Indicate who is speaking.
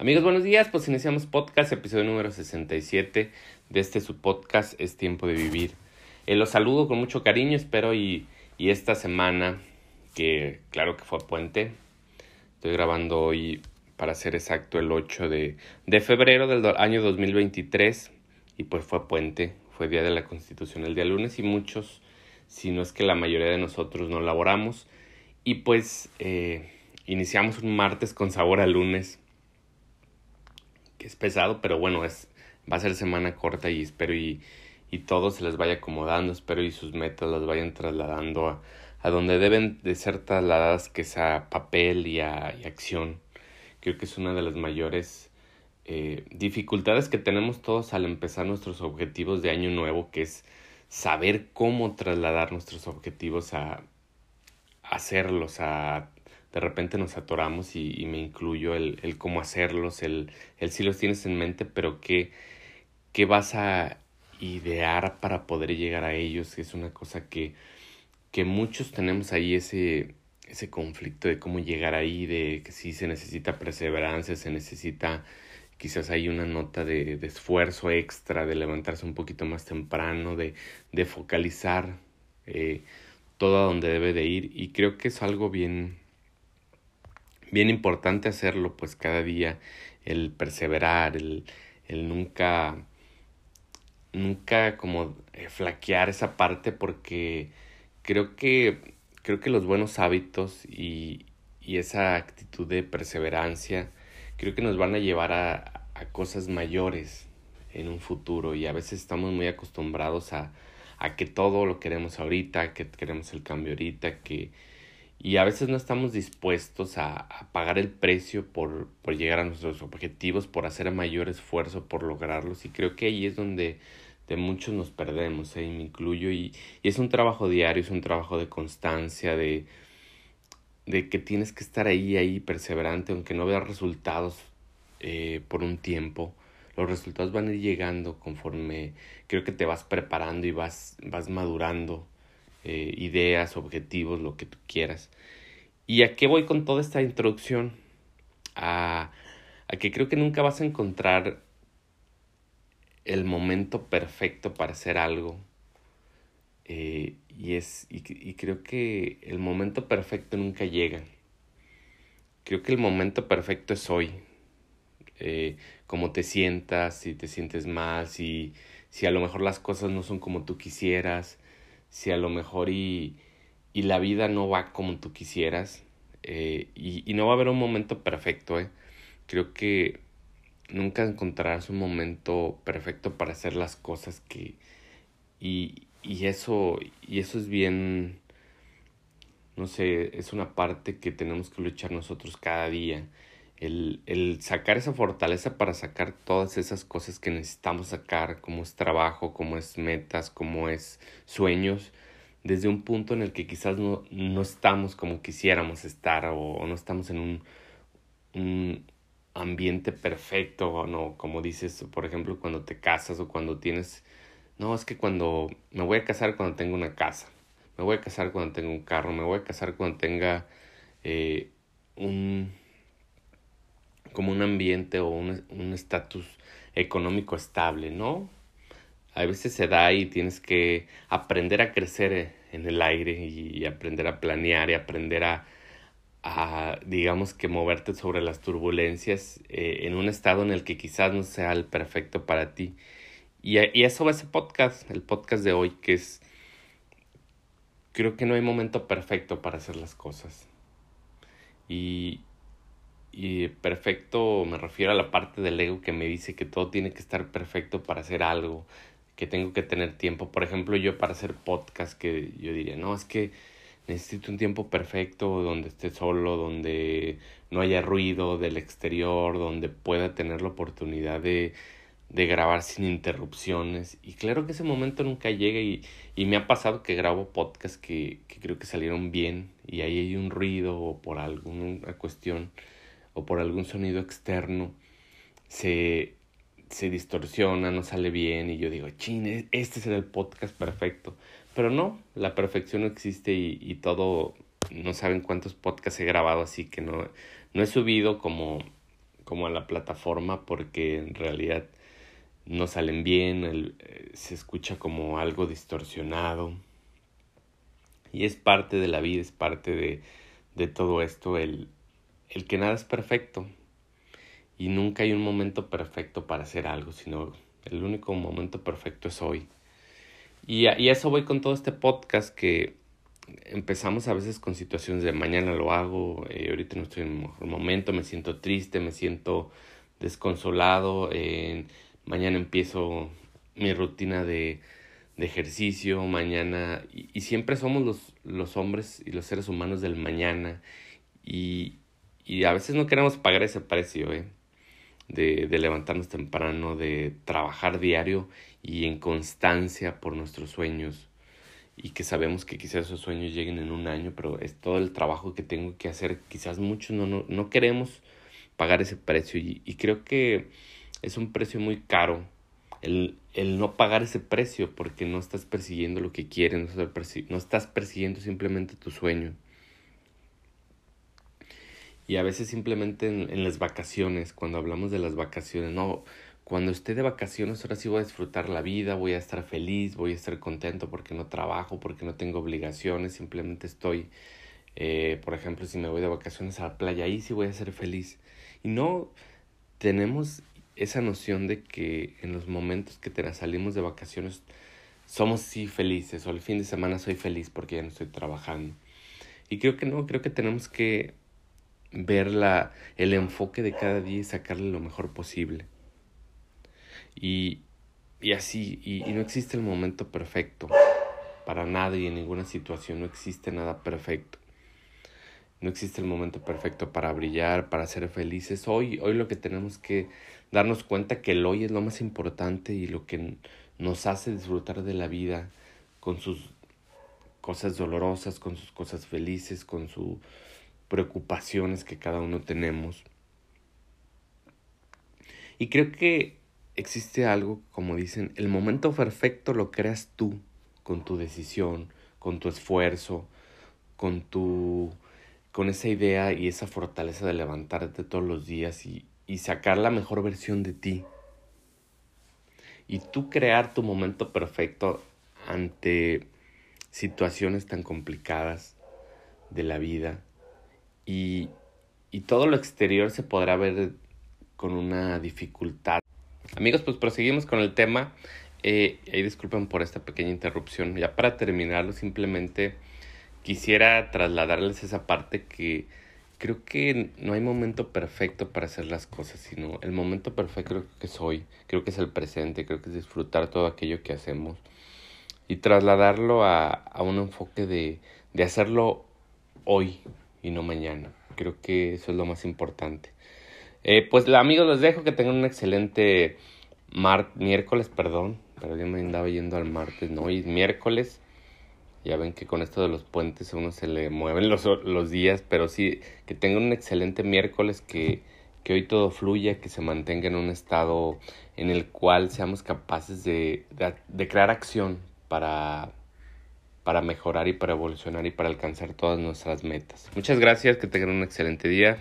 Speaker 1: Amigos, buenos días. Pues iniciamos podcast, episodio número 67 de este su podcast Es Tiempo de Vivir. Eh, los saludo con mucho cariño, espero y, y esta semana, que claro que fue puente, estoy grabando hoy para ser exacto el 8 de, de febrero del año 2023 y pues fue puente, fue día de la Constitución el día lunes y muchos, si no es que la mayoría de nosotros no laboramos y pues eh, iniciamos un martes con sabor a lunes que es pesado, pero bueno, es, va a ser semana corta y espero y, y todo se les vaya acomodando, espero y sus metas las vayan trasladando a, a donde deben de ser trasladadas, que es a papel y a y acción. Creo que es una de las mayores eh, dificultades que tenemos todos al empezar nuestros objetivos de año nuevo, que es saber cómo trasladar nuestros objetivos a, hacerlos, a de repente nos atoramos y, y me incluyo el, el, cómo hacerlos, el, el si los tienes en mente, pero qué, qué vas a idear para poder llegar a ellos, es una cosa que, que muchos tenemos ahí ese, ese conflicto de cómo llegar ahí, de que si se necesita perseverancia, se necesita quizás hay una nota de, de, esfuerzo extra, de levantarse un poquito más temprano, de, de focalizar eh, todo a donde debe de ir y creo que es algo bien, bien importante hacerlo pues cada día, el perseverar, el, el nunca, nunca como eh, flaquear esa parte porque creo que, creo que los buenos hábitos y, y esa actitud de perseverancia creo que nos van a llevar a, a cosas mayores en un futuro y a veces estamos muy acostumbrados a, a que todo lo queremos ahorita, que queremos el cambio ahorita, que, y a veces no estamos dispuestos a, a pagar el precio por, por, llegar a nuestros objetivos, por hacer mayor esfuerzo por lograrlos y creo que ahí es donde de muchos nos perdemos, ¿eh? y me incluyo y, y, es un trabajo diario, es un trabajo de constancia, de, de que tienes que estar ahí, ahí perseverante, aunque no veas resultados eh, por un tiempo, los resultados van a ir llegando conforme creo que te vas preparando y vas, vas madurando eh, ideas, objetivos, lo que tú quieras. ¿Y a qué voy con toda esta introducción? A, a que creo que nunca vas a encontrar el momento perfecto para hacer algo. Eh, y, es, y, creo que el momento perfecto nunca llega. Creo que el momento perfecto es hoy. Eh, cómo te sientas, si te sientes mal, si, si a lo mejor las cosas no son como tú quisieras, si a lo mejor y, y la vida no va como tú quisieras eh, y, y, no va a haber un momento perfecto, ¿eh? Creo que nunca encontrarás un momento perfecto para hacer las cosas que... Y, y eso, y eso es bien, no sé, es una parte que tenemos que luchar nosotros cada día. El, el sacar esa fortaleza para sacar todas esas cosas que necesitamos sacar, como es trabajo, como es metas, como es sueños, desde un punto en el que quizás no, no estamos como quisiéramos estar o, no estamos en un, ambiente perfecto o no, como dices, por ejemplo, cuando te casas o cuando tienes, no, es que cuando me voy a casar cuando tengo una casa, me voy a casar cuando tenga un carro, me voy a casar cuando tenga eh, un, como un ambiente o un estatus económico estable, ¿no? a veces se da y tienes que aprender a crecer en el aire y aprender a planear y aprender a, a digamos que moverte sobre las turbulencias eh, en un estado en el que quizás no sea el perfecto para ti. Y, y eso va ese podcast, el podcast de hoy, que es, creo que no hay momento perfecto para hacer las cosas. Y, y perfecto me refiero a la parte del ego que me dice que todo tiene que estar perfecto para hacer algo, que tengo que tener tiempo. Por ejemplo, yo para hacer podcast, que yo diría, no, es que necesito un tiempo perfecto donde esté solo, donde no haya ruido del exterior, donde pueda tener la oportunidad de, de grabar sin interrupciones. Y claro que ese momento nunca llega y, y me ha pasado que grabo podcasts que, que creo que salieron bien y ahí hay un ruido o por alguna cuestión o por algún sonido externo se se distorsiona, no sale bien y yo digo, chin, este será el podcast perfecto. Pero no, la perfección no existe y, y todo, no saben cuántos podcasts he grabado así que no, no he subido como, como a la plataforma porque en realidad no salen bien, eh, se escucha como algo distorsionado. Y es parte de la vida, es parte de, de todo esto, el, el que nada es perfecto. Y nunca hay un momento perfecto para hacer algo, sino el único momento perfecto es hoy. Y a, y eso voy con todo este podcast que empezamos a veces con situaciones de mañana lo hago, eh, ahorita no estoy en un mejor momento, me siento triste, me siento desconsolado, mañana empiezo mi rutina de, ejercicio, mañana, y, siempre somos los, los hombres y los seres humanos del mañana, y, y a veces no queremos pagar ese precio, ¿eh? De, levantarnos temprano, de trabajar diario y en constancia por nuestros sueños y que sabemos que quizás esos sueños lleguen en un año, pero es todo el trabajo que tengo que hacer. Quizás muchos no, no, no queremos pagar ese precio y, y, creo que es un precio muy caro el, el, no pagar ese precio porque no estás persiguiendo lo que quieres, no estás persiguiendo simplemente tu sueño. Y a veces simplemente en, en las vacaciones, cuando hablamos de las vacaciones, no, cuando esté de vacaciones, ahora sí voy a disfrutar la vida, voy a estar feliz, voy a estar contento porque no trabajo, porque no tengo obligaciones, simplemente estoy, eh, por ejemplo, si me voy de vacaciones a la playa, ahí sí voy a ser feliz. Y no tenemos esa noción de que en los momentos que te salimos de vacaciones somos sí felices o el fin de semana soy feliz porque ya no estoy trabajando. Y creo que no, creo que tenemos que ver la, el enfoque de cada día y sacarle lo mejor posible. Y, y así, y, y no existe el momento perfecto para nada y en ninguna situación, no existe nada perfecto. No existe el momento perfecto para brillar, para ser felices. Hoy, hoy lo que tenemos que darnos cuenta que el hoy es lo más importante y lo que nos hace disfrutar de la vida con sus cosas dolorosas, con sus cosas felices, con sus preocupaciones que cada uno tenemos. Y creo que existe algo, como dicen, el momento perfecto lo creas tú, con tu decisión, con tu esfuerzo, con tu con esa idea y esa fortaleza de levantarte todos los días y, y sacar la mejor versión de ti. Y tú crear tu momento perfecto ante situaciones tan complicadas de la vida. Y, todo lo exterior se podrá ver con una dificultad Amigos, pues proseguimos con el tema. Eh, y disculpen por esta pequeña interrupción. Ya para terminarlo, simplemente quisiera trasladarles esa parte que creo que no hay momento perfecto para hacer las cosas, sino el momento perfecto creo que es hoy, creo que es el presente, creo que es disfrutar todo aquello que hacemos y trasladarlo a, un enfoque de hacerlo hoy y no mañana. Creo que eso es lo más importante. Eh, pues amigos, les dejo que tengan un excelente mar miércoles, perdón, pero yo me andaba yendo al martes, no, es miércoles. Ya ven que con esto de los puentes a uno se le mueven los, los días, pero sí, que tengan un excelente miércoles, que, que hoy todo fluya, que se mantenga en un estado en el cual seamos capaces de, de, de crear acción para, para mejorar y para evolucionar y para alcanzar todas nuestras metas. Muchas gracias, que tengan un excelente día.